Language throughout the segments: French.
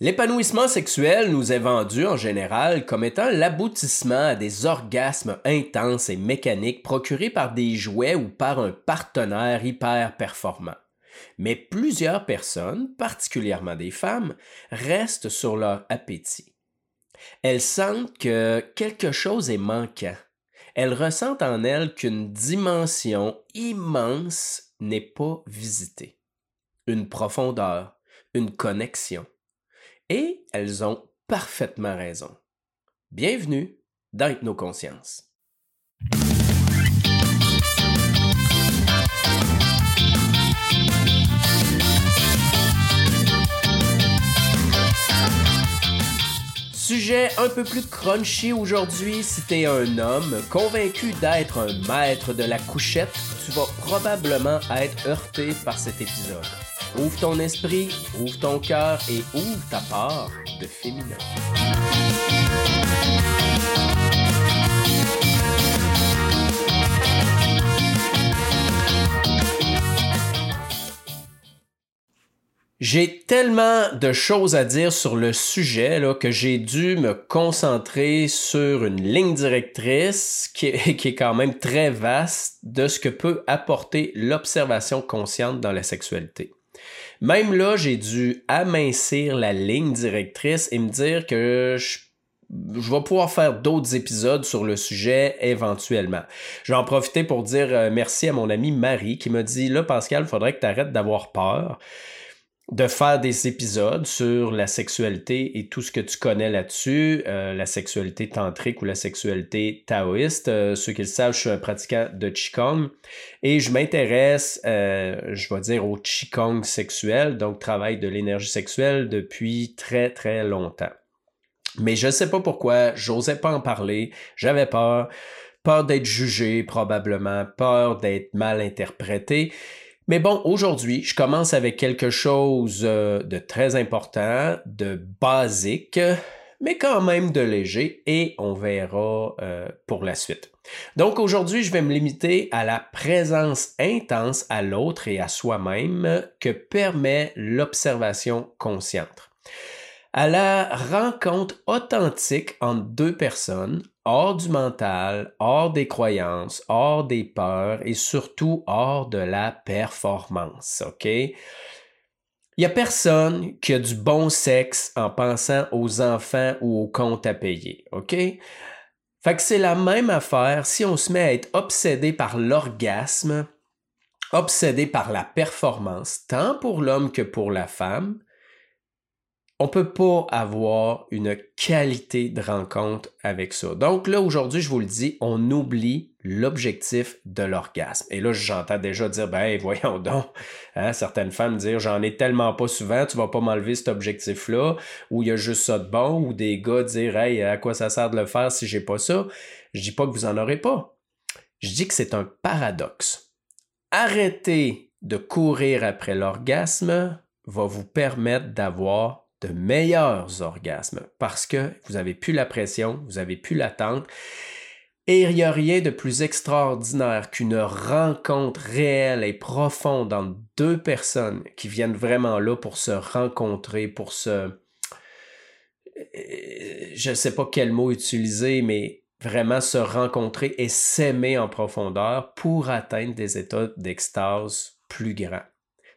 L'épanouissement sexuel nous est vendu en général comme étant l'aboutissement à des orgasmes intenses et mécaniques procurés par des jouets ou par un partenaire hyper performant. Mais plusieurs personnes, particulièrement des femmes, restent sur leur appétit. Elles sentent que quelque chose est manquant. Elles ressentent en elles qu'une dimension immense n'est pas visitée. Une profondeur, une connexion et elles ont parfaitement raison. Bienvenue dans Hypnoconscience. Sujet un peu plus crunchy aujourd'hui, si t'es un homme convaincu d'être un maître de la couchette, tu vas probablement être heurté par cet épisode. Ouvre ton esprit, ouvre ton cœur et ouvre ta part de féminin. J'ai tellement de choses à dire sur le sujet là, que j'ai dû me concentrer sur une ligne directrice qui est, qui est quand même très vaste de ce que peut apporter l'observation consciente dans la sexualité. Même là, j'ai dû amincir la ligne directrice et me dire que je vais pouvoir faire d'autres épisodes sur le sujet éventuellement. Je vais en profiter pour dire euh, merci à mon amie Marie qui m'a dit là Pascal, faudrait que tu arrêtes d'avoir peur de faire des épisodes sur la sexualité et tout ce que tu connais là-dessus, euh, la sexualité tantrique ou la sexualité taoïste. Euh, ceux qui le savent, je suis un pratiquant de Qigong et je m'intéresse, euh, je vais dire, au Qigong sexuel, donc travail de l'énergie sexuelle depuis très très longtemps. Mais je ne sais pas pourquoi, j'osais pas en parler, j'avais peur, peur d'être jugé probablement, peur d'être mal interprété. Mais bon, aujourd'hui, je commence avec quelque chose euh, de très important, de basique, mais quand même de léger, et on verra euh, pour la suite. Donc aujourd'hui, je vais me limiter à la présence intense à l'autre et à soi-même que permet l'observation consciente. À la rencontre authentique entre deux personnes hors du mental, hors des croyances, hors des peurs et surtout hors de la performance, OK? Il n'y a personne qui a du bon sexe en pensant aux enfants ou aux comptes à payer, OK? Fait que c'est la même affaire si on se met à être obsédé par l'orgasme, obsédé par la performance, tant pour l'homme que pour la femme, on peut pas avoir une qualité de rencontre avec ça. Donc là, aujourd'hui, je vous le dis, on oublie l'objectif de l'orgasme. Et là, j'entends déjà dire, ben voyons donc, hein, certaines femmes dire, j'en ai tellement pas souvent, tu vas pas m'enlever cet objectif-là, ou il y a juste ça de bon, ou des gars dire, hey, à quoi ça sert de le faire si j'ai pas ça? Je dis pas que vous en aurez pas. Je dis que c'est un paradoxe. Arrêter de courir après l'orgasme va vous permettre d'avoir de meilleurs orgasmes parce que vous avez plus la pression, vous avez plus l'attente. Et il n'y a rien de plus extraordinaire qu'une rencontre réelle et profonde entre deux personnes qui viennent vraiment là pour se rencontrer, pour se... Euh, je ne sais pas quel mot utiliser, mais vraiment se rencontrer et s'aimer en profondeur pour atteindre des états d'extase plus grands.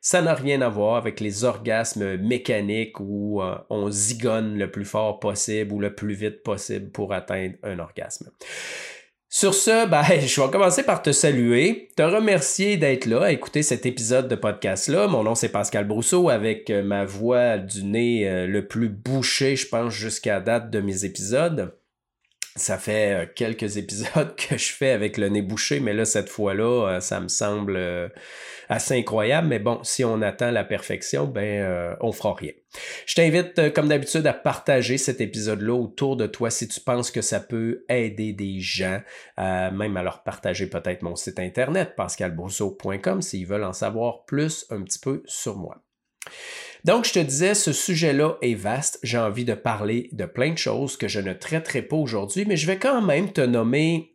Ça n'a rien à voir avec les orgasmes mécaniques où euh, on zigonne le plus fort possible ou le plus vite possible pour atteindre un orgasme. Sur ce, ben, je vais commencer par te saluer, te remercier d'être là, à écouter cet épisode de podcast-là. Mon nom, c'est Pascal Brousseau, avec euh, ma voix du nez euh, le plus bouché, je pense, jusqu'à date de mes épisodes. Ça fait quelques épisodes que je fais avec le nez bouché, mais là, cette fois-là, ça me semble assez incroyable, mais bon, si on attend la perfection, ben euh, on fera rien. Je t'invite, euh, comme d'habitude, à partager cet épisode-là autour de toi si tu penses que ça peut aider des gens, euh, même à leur partager peut-être mon site internet, pascalbourseau.com, s'ils veulent en savoir plus un petit peu sur moi. Donc, je te disais, ce sujet-là est vaste. J'ai envie de parler de plein de choses que je ne traiterai pas aujourd'hui, mais je vais quand même te nommer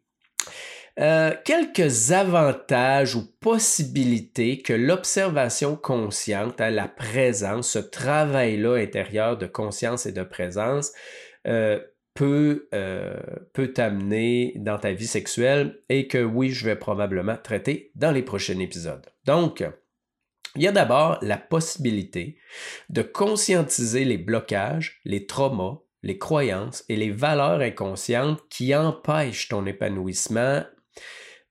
Euh, quelques avantages ou possibilités que l'observation consciente, à la présence, ce travail-là intérieur de conscience et de présence euh, peut, euh, peut t'amener dans ta vie sexuelle et que oui, je vais probablement traiter dans les prochains épisodes. Donc, il y a d'abord la possibilité de conscientiser les blocages, les traumas, les croyances et les valeurs inconscientes qui empêchent ton épanouissement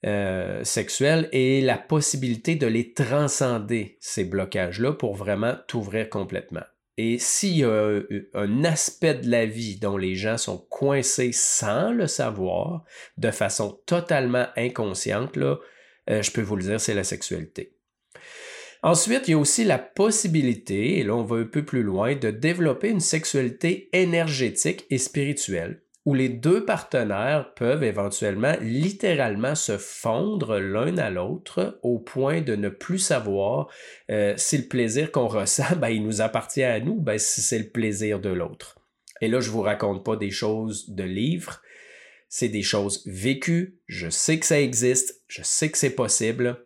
euh, sexuel et la possibilité de les transcender, ces blocages-là, pour vraiment t'ouvrir complètement. Et s'il y a un aspect de la vie dont les gens sont coincés sans le savoir, de façon totalement inconsciente, euh, je peux vous le dire, c'est la sexualité. Ensuite, il y a aussi la possibilité, et là on va un peu plus loin, de développer une sexualité énergétique et spirituelle où les deux partenaires peuvent éventuellement littéralement se fondre l'un à l'autre au point de ne plus savoir euh, si le plaisir qu'on ressent, ben, il nous appartient à nous, ben, si c'est le plaisir de l'autre. Et là, je vous raconte pas des choses de livres, c'est des choses vécues, je sais que ça existe, je sais que c'est possible,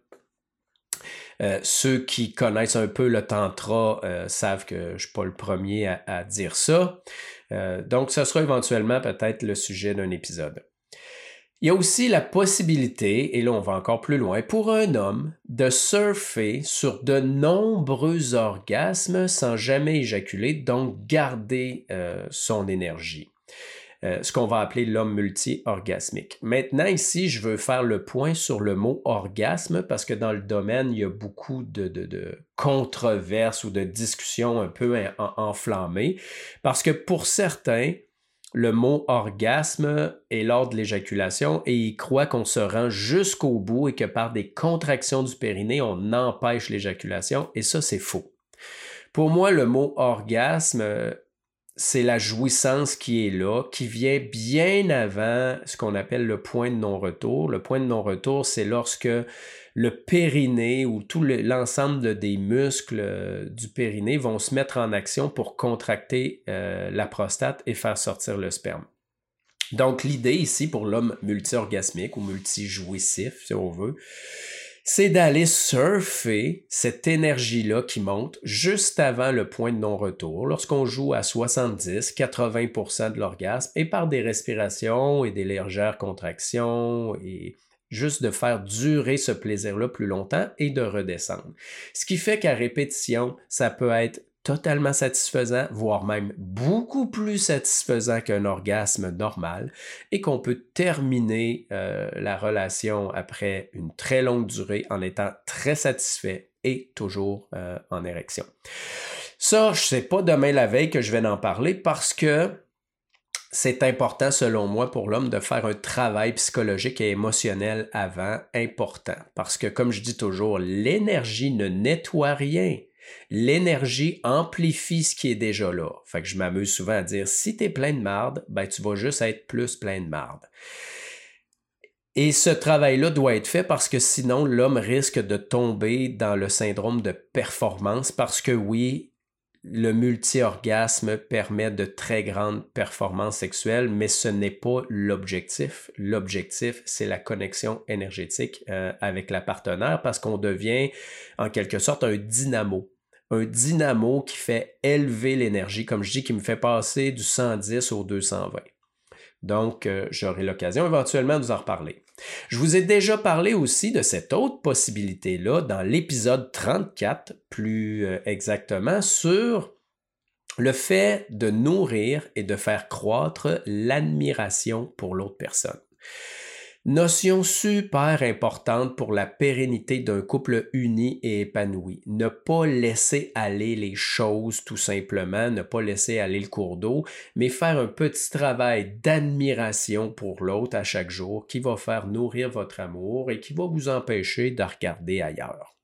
euh, ceux qui connaissent un peu le tantra euh, savent que je ne suis pas le premier à, dire ça. Euh, donc, ce sera éventuellement peut-être le sujet d'un épisode. Il y a aussi la possibilité, et là on va encore plus loin, pour un homme de surfer sur de nombreux orgasmes sans jamais éjaculer, donc garder son énergie. Euh, ce qu'on va appeler l'homme multi-orgasmique. Maintenant, ici, je veux faire le point sur le mot orgasme parce que dans le domaine, il y a beaucoup de, de, controverses ou de discussions un peu enflammées. Parce que pour certains, le mot orgasme est lors de l'éjaculation et ils croient qu'on se rend jusqu'au bout et que par des contractions du périnée, on empêche l'éjaculation et ça, c'est faux. Pour moi, le mot orgasme c'est la jouissance qui est là, qui vient bien avant ce qu'on appelle le point de non-retour. Le point de non-retour, c'est lorsque le périnée ou tout l'ensemble des muscles euh, du périnée vont se mettre en action pour contracter euh, la prostate et faire sortir le sperme. Donc l'idée ici pour l'homme multi-orgasmique ou multi-jouissif, si on veut, c'est d'aller surfer cette énergie-là qui monte juste avant le point de non-retour, lorsqu'on joue à 70-80% de l'orgasme, et par des respirations et des légères contractions, et juste de faire durer ce plaisir-là plus longtemps et de redescendre. Ce qui fait qu'à répétition, ça peut être totalement satisfaisant, voire même beaucoup plus satisfaisant qu'un orgasme normal, et qu'on peut terminer euh, la relation après une très longue durée en étant très satisfait et toujours euh, en érection. Ça, je sais pas demain la veille que je vais en parler parce que c'est important, selon moi, pour l'homme de faire un travail psychologique et émotionnel avant, important. Parce que, comme je dis toujours, l'énergie ne nettoie rien. L'énergie amplifie ce qui est déjà là. Fait je m'amuse souvent à dire si tu es plein de marde, ben tu vas juste être plus plein de marde. Et ce travail-là doit être fait parce que sinon l'homme risque de tomber dans le syndrome de performance parce que oui, le multi-orgasme permet de très grandes performances sexuelles, mais ce n'est pas l'objectif. L'objectif, c'est la connexion énergétique euh, avec la partenaire parce qu'on devient en quelque sorte un dynamo un dynamo qui fait élever l'énergie, comme je dis, qui me fait passer du 110 au 220. Donc, euh, j'aurai l'occasion éventuellement de vous en reparler. Je vous ai déjà parlé aussi de cette autre possibilité-là dans l'épisode 34, plus euh, exactement, sur le fait de nourrir et de faire croître l'admiration pour l'autre personne. Notion super importante pour la pérennité d'un couple uni et épanoui. Ne pas laisser aller les choses tout simplement, ne pas laisser aller le cours d'eau, mais faire un petit travail d'admiration pour l'autre à chaque jour qui va faire nourrir votre amour et qui va vous empêcher de regarder ailleurs.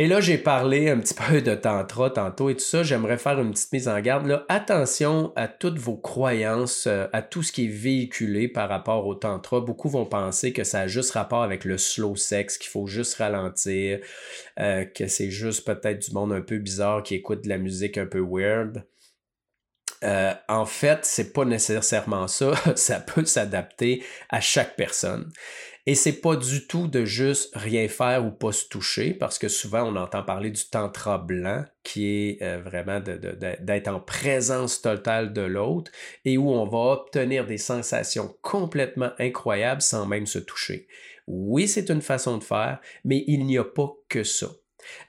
Et là, j'ai parlé un petit peu de tantra tantôt et tout ça. J'aimerais faire une petite mise en garde. Là. Attention à toutes vos croyances, euh, à tout ce qui est véhiculé par rapport au tantra. Beaucoup vont penser que ça a juste rapport avec le slow sex, qu'il faut juste ralentir, euh, que c'est juste peut-être du monde un peu bizarre qui écoute de la musique un peu weird. euh, en fait, c'est pas nécessairement ça. ça peut s'adapter à chaque personne. Et c'est pas du tout de juste rien faire ou pas se toucher, parce que souvent on entend parler du tantra blanc, qui est euh, vraiment d'être en présence totale de l'autre et où on va obtenir des sensations complètement incroyables sans même se toucher. Oui, c'est une façon de faire, mais il n'y a pas que ça.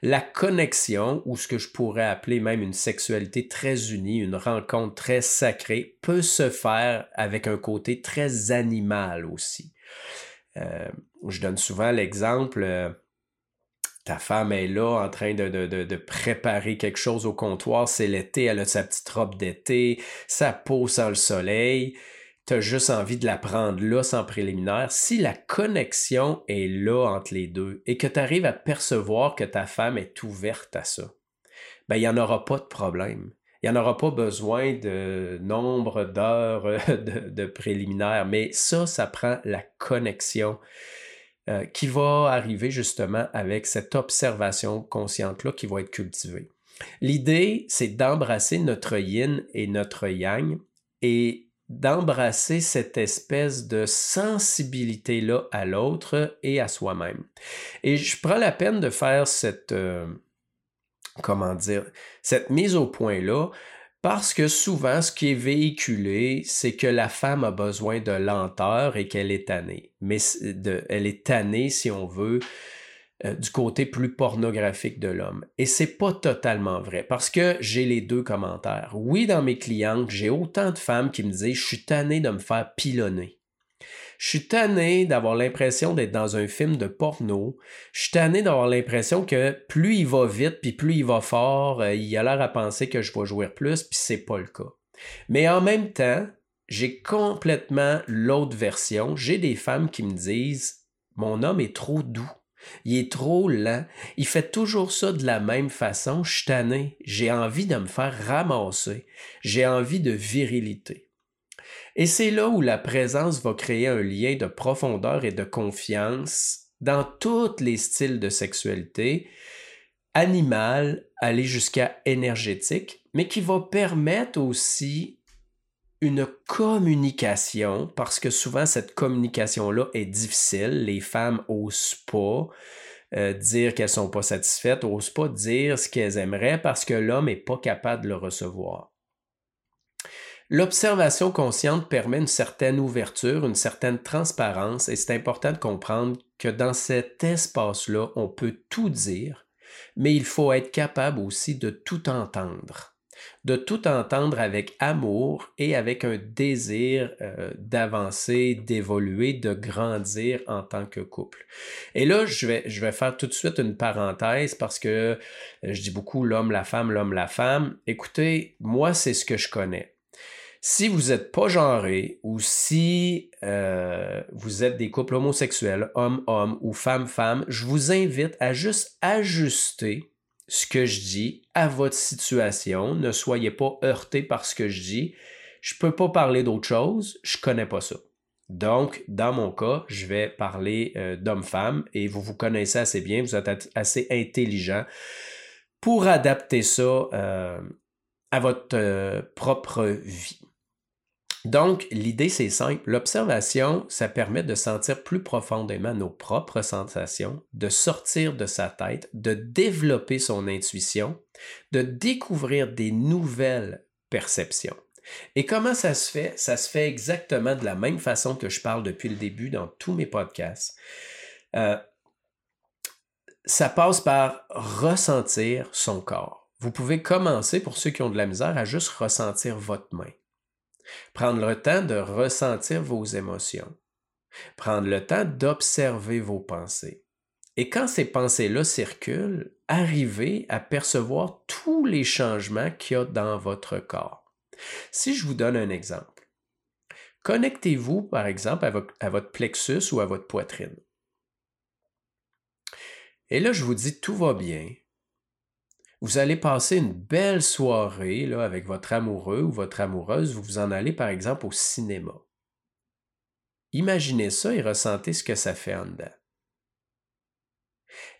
La connexion, ou ce que je pourrais appeler même une sexualité très unie, une rencontre très sacrée, peut se faire avec un côté très animal aussi. Euh, je donne souvent l'exemple, euh, ta femme est là en train de, préparer quelque chose au comptoir, c'est l'été, elle a sa petite robe d'été, sa peau sans le soleil, tu as juste envie de la prendre là sans préliminaire. Si la connexion est là entre les deux et que tu arrives à percevoir que ta femme est ouverte à ça, ben il n'y en aura pas de problème il n'y en aura pas besoin de nombre d'heures euh, de, préliminaires, mais ça, ça prend la connexion euh, qui va arriver justement avec cette observation consciente-là qui va être cultivée. L'idée, c'est d'embrasser notre yin et notre yang et d'embrasser cette espèce de sensibilité-là à l'autre et à soi-même. Et je prends la peine de faire cette, euh, comment dire, cette mise au point-là, parce que souvent, ce qui est véhiculé, c'est que la femme a besoin de lenteur et qu'elle est tannée. Mais elle est tannée, si on veut, euh, du côté plus pornographique de l'homme. Et c'est pas totalement vrai, parce que j'ai les deux commentaires. Oui, dans mes clientes, j'ai autant de femmes qui me disent, je suis tanné de me faire pilonner. Je suis tanné d'avoir l'impression d'être dans un film de porno. Je suis tanné d'avoir l'impression que plus il va vite, puis plus il va fort, euh, il a l'air à penser que je vais jouer plus, puis c'est pas le cas. Mais en même temps, j'ai complètement l'autre version. J'ai des femmes qui me disent Mon homme est trop doux. Il est trop lent. Il fait toujours ça de la même façon. Je suis tanné. J'ai envie de me faire ramasser. J'ai envie de virilité. Et c'est là où la présence va créer un lien de profondeur et de confiance dans tous les styles de sexualité, animal, aller jusqu'à énergétique, mais qui va permettre aussi une communication, parce que souvent cette communication-là est difficile, les femmes osent pas euh, dire qu'elles sont pas satisfaites, osent pas dire ce qu'elles aimeraient parce que l'homme n'est pas capable de le recevoir. L'observation consciente permet une certaine ouverture, une certaine transparence, et c'est important de comprendre que dans cet espace-là, on peut tout dire, mais il faut être capable aussi de tout entendre, de tout entendre avec amour et avec un désir euh, d'avancer, d'évoluer, de grandir en tant que couple. Et là, je vais, je vais faire tout de suite une parenthèse parce que euh, je dis beaucoup l'homme, la femme, l'homme, la femme. Écoutez, moi, c'est ce que je connais. Si vous n'êtes pas genré ou si euh, vous êtes des couples homosexuels, homme-homme ou femme-femme, je vous invite à juste ajuster ce que je dis à votre situation. Ne soyez pas heurté par ce que je dis. Je ne peux pas parler d'autre chose, je ne connais pas ça. Donc, dans mon cas, je vais parler euh, d'homme-femme et vous vous connaissez assez bien, vous êtes assez intelligent pour adapter ça euh, à votre propre vie. Donc, l'idée, c'est simple. L'observation, ça permet de sentir plus profondément nos propres sensations, de sortir de sa tête, de développer son intuition, de découvrir des nouvelles perceptions. Et comment ça se fait? Ça se fait exactement de la même façon que je parle depuis le début dans tous mes podcasts. Euh, ça passe par ressentir son corps. Vous pouvez commencer, pour ceux qui ont de la misère, à juste ressentir votre main. Prendre le temps de ressentir vos émotions. Prendre le temps d'observer vos pensées. Et quand ces pensées-là circulent, arrivez à percevoir tous les changements qu'il y a dans votre corps. Si je vous donne un exemple, connectez-vous par exemple à votre, plexus ou à votre poitrine. Et là, je vous dis, tout va bien, vous allez passer une belle soirée là, avec votre amoureux ou votre amoureuse, vous vous en allez par exemple au cinéma. Imaginez ça et ressentez ce que ça fait en dedans.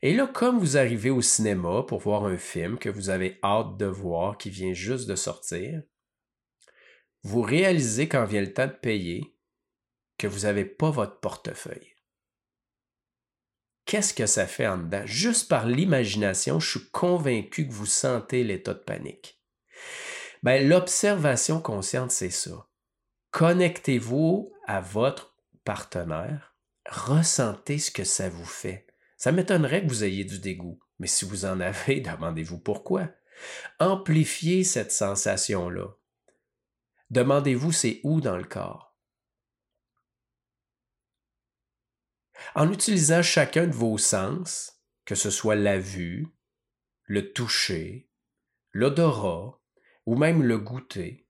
Et là, comme vous arrivez au cinéma pour voir un film que vous avez hâte de voir, qui vient juste de sortir, vous réalisez quand vient le temps de payer que vous n'avez pas votre portefeuille. Qu'est-ce que ça fait en dedans? Juste par l'imagination, je suis convaincu que vous sentez l'état de panique. Ben, l'observation consciente, c'est ça. Connectez-vous à votre partenaire, ressentez ce que ça vous fait. Ça m'étonnerait que vous ayez du dégoût, mais si vous en avez, demandez-vous pourquoi. Amplifiez cette sensation-là. Demandez-vous c'est où dans le corps? En utilisant chacun de vos sens, que ce soit la vue, le toucher, l'odorat ou même le goûter,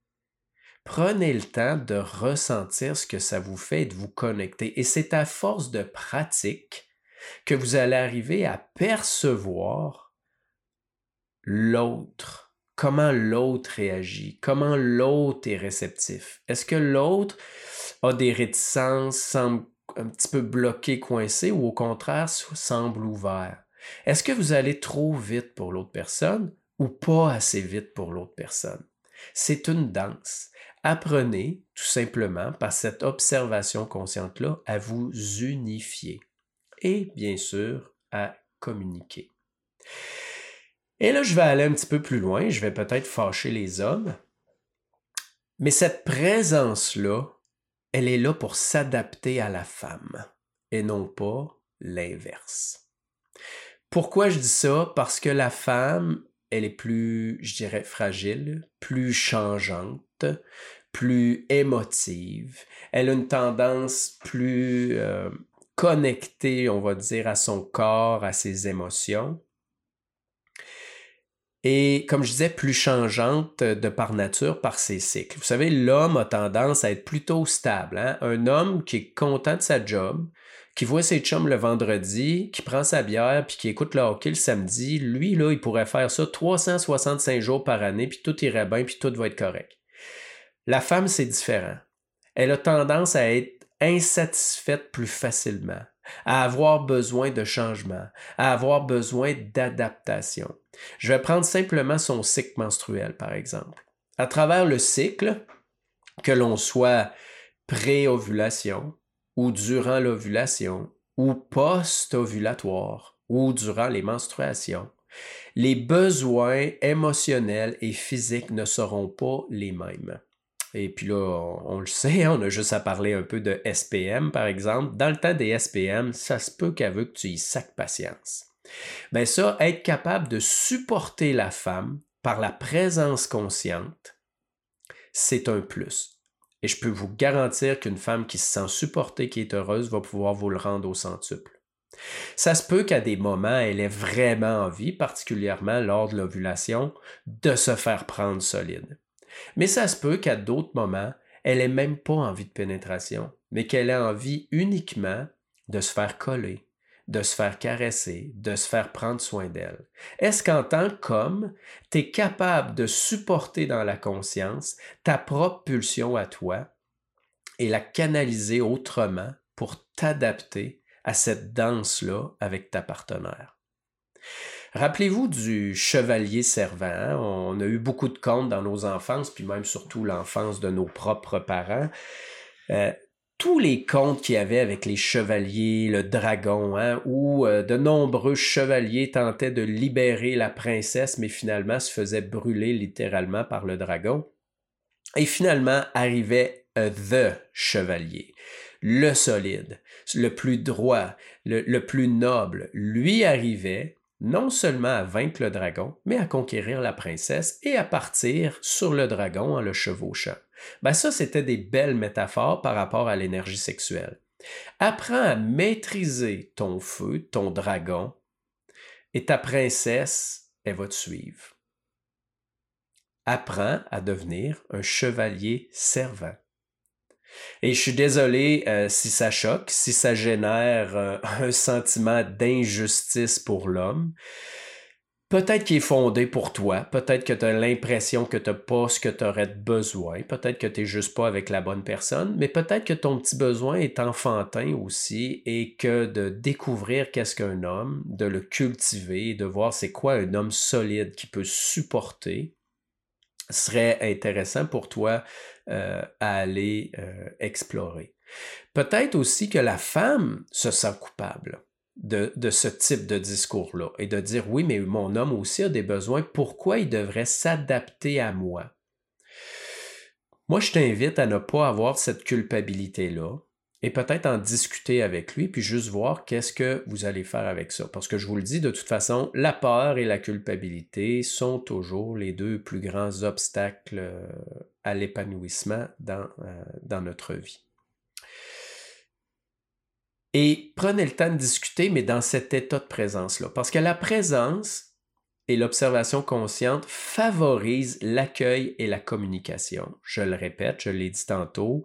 prenez le temps de ressentir ce que ça vous fait et de vous connecter. Et c'est à force de pratique que vous allez arriver à percevoir l'autre, comment l'autre réagit, comment l'autre est réceptif. Est-ce que l'autre a des réticences, semble un petit peu bloqué, coincé, ou au contraire semble ouvert? Est-ce que vous allez trop vite pour l'autre personne ou pas assez vite pour l'autre personne? C'est une danse. Apprenez tout simplement par cette observation consciente-là à vous unifier et bien sûr à communiquer. Et là, je vais aller un petit peu plus loin, je vais peut-être fâcher les hommes, mais cette présence-là, elle est là pour s'adapter à la femme et non pas l'inverse. Pourquoi je dis ça? Parce que la femme, elle est plus, je dirais, fragile, plus changeante, plus émotive. Elle a une tendance plus euh, connectée, on va dire, à son corps, à ses émotions. Et comme je disais, plus changeante de par nature, par ses cycles. Vous savez, l'homme a tendance à être plutôt stable. Hein? Un homme qui est content de sa job, qui voit ses chums le vendredi, qui prend sa bière, puis qui écoute le hockey le samedi, lui, là, il pourrait faire ça 365 jours par année, puis tout irait bien, puis tout va être correct. La femme, c'est différent. Elle a tendance à être insatisfaite plus facilement, à avoir besoin de changement, à avoir besoin d'adaptation. Je vais prendre simplement son cycle menstruel, par exemple. À travers le cycle, que l'on soit pré-ovulation, ou durant l'ovulation, ou post-ovulatoire, ou durant les menstruations, les besoins émotionnels et physiques ne seront pas les mêmes. Et puis là, on, le sait, hein, on a juste à parler un peu de SPM, par exemple. Dans le temps des SPM, ça se peut qu'avec que tu y sacs patience. Mais ben ça, être capable de supporter la femme par la présence consciente, c'est un plus. Et je peux vous garantir qu'une femme qui se sent supportée, qui est heureuse, va pouvoir vous le rendre au centuple. Ça se peut qu'à des moments, elle ait vraiment envie, particulièrement lors de l'ovulation, de se faire prendre solide. Mais ça se peut qu'à d'autres moments, elle n'ait même pas envie de pénétration, mais qu'elle ait envie uniquement de se faire coller, de se faire caresser, de se faire prendre soin d'elle. Est-ce qu'en tant qu'homme, tu es capable de supporter dans la conscience ta propre pulsion à toi et la canaliser autrement pour t'adapter à cette danse-là avec ta partenaire? Rappelez-vous du chevalier servant. Hein? On a eu beaucoup de contes dans nos enfances, puis même surtout l'enfance de nos propres parents. Euh, tous les contes qu'il y avait avec les chevaliers, le dragon, hein, où euh, de nombreux chevaliers tentaient de libérer la princesse, mais finalement se faisaient brûler littéralement par le dragon. Et finalement arrivait euh, The Chevalier, le solide, le plus droit, le plus noble. Lui arrivait, non seulement à vaincre le dragon, mais à conquérir la princesse et à partir sur le dragon en le chevauchant. Ben ça, c'était des belles métaphores par rapport à l'énergie sexuelle. Apprends à maîtriser ton feu, ton dragon, et ta princesse, elle va te suivre. Apprends à devenir un chevalier servant. Et je suis désolé euh, si ça choque, si ça génère euh, un sentiment d'injustice pour l'homme. Peut-être qu'il est fondé pour toi, peut-être que tu as l'impression que tu n'as pas ce que tu aurais besoin, peut-être que tu n'es juste pas avec la bonne personne, mais peut-être que ton petit besoin est enfantin aussi et que de découvrir qu'est-ce qu'un homme, de le cultiver, de voir c'est quoi un homme solide qui peut supporter, serait intéressant pour toi à aller explorer. Peut-être aussi que la femme se sent coupable de, de ce type de discours-là et de dire oui, mais mon homme aussi a des besoins, pourquoi il devrait s'adapter à moi? Moi, je t'invite à ne pas avoir cette culpabilité-là et peut-être en discuter avec lui, puis juste voir qu'est-ce que vous allez faire avec ça. Parce que je vous le dis, de toute façon, la peur et la culpabilité sont toujours les deux plus grands obstacles euh, à l'épanouissement dans, euh, dans notre vie. Et prenez le temps de discuter, mais dans cet état de présence-là. Parce que la présence et l'observation consciente favorisent l'accueil et la communication. Je le répète, je l'ai dit tantôt,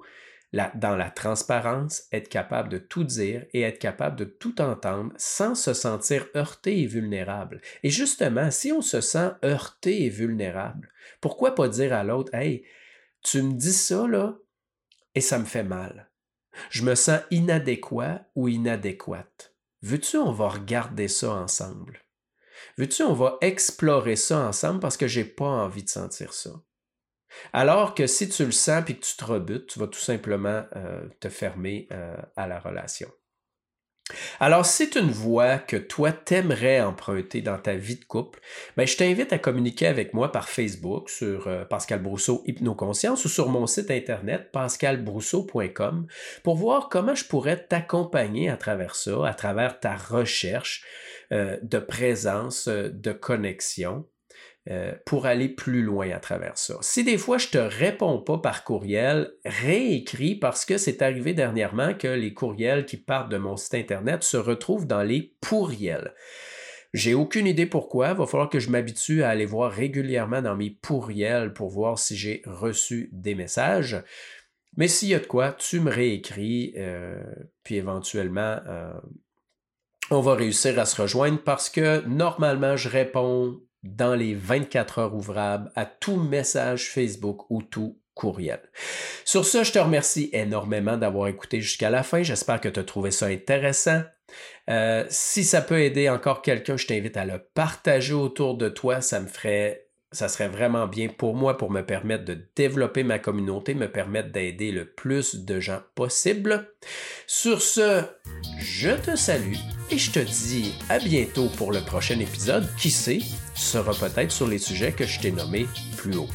dans la transparence, être capable de tout dire et être capable de tout entendre sans se sentir heurté et vulnérable. Et justement, si on se sent heurté et vulnérable, pourquoi pas dire à l'autre, Hey, tu me dis ça, là, et ça me fait mal. Je me sens inadéquat ou inadéquate. Veux-tu, on va regarder ça ensemble? Veux-tu, on va explorer ça ensemble parce que j'ai pas envie de sentir ça? Alors que si tu le sens et que tu te rebutes, tu vas tout simplement euh, te fermer euh, à la relation. Alors, c'est une voie que toi t'aimerais emprunter dans ta vie de couple, ben, je t'invite à communiquer avec moi par Facebook sur euh, Pascal Brousseau Hypnoconscience ou sur mon site internet pascalbrousseau.com pour voir comment je pourrais t'accompagner à travers ça, à travers ta recherche de présence, de connexion. Euh, pour aller plus loin à travers ça. Si des fois je te réponds pas par courriel, réécris parce que c'est arrivé dernièrement que les courriels qui partent de mon site internet se retrouvent dans les pourriels. J'ai aucune idée pourquoi. Va falloir que je m'habitue à aller voir régulièrement dans mes pourriels pour voir si j'ai reçu des messages. Mais s'il y a de quoi, tu me réécris, euh, puis éventuellement, euh, on va réussir à se rejoindre parce que normalement, je réponds dans les 24 heures ouvrables à tout message Facebook ou tout courriel. Sur ce, je te remercie énormément d'avoir écouté jusqu'à la fin. J'espère que tu as trouvé ça intéressant. Euh, si ça peut aider encore quelqu'un, je t'invite à le partager autour de toi. Ça me ferait ça serait vraiment bien pour moi pour me permettre de développer ma communauté, me permettre d'aider le plus de gens possible. Sur ce, je te salue et je te dis à bientôt pour le prochain épisode. Qui sait, sera peut-être sur les sujets que je t'ai nommés plus haut.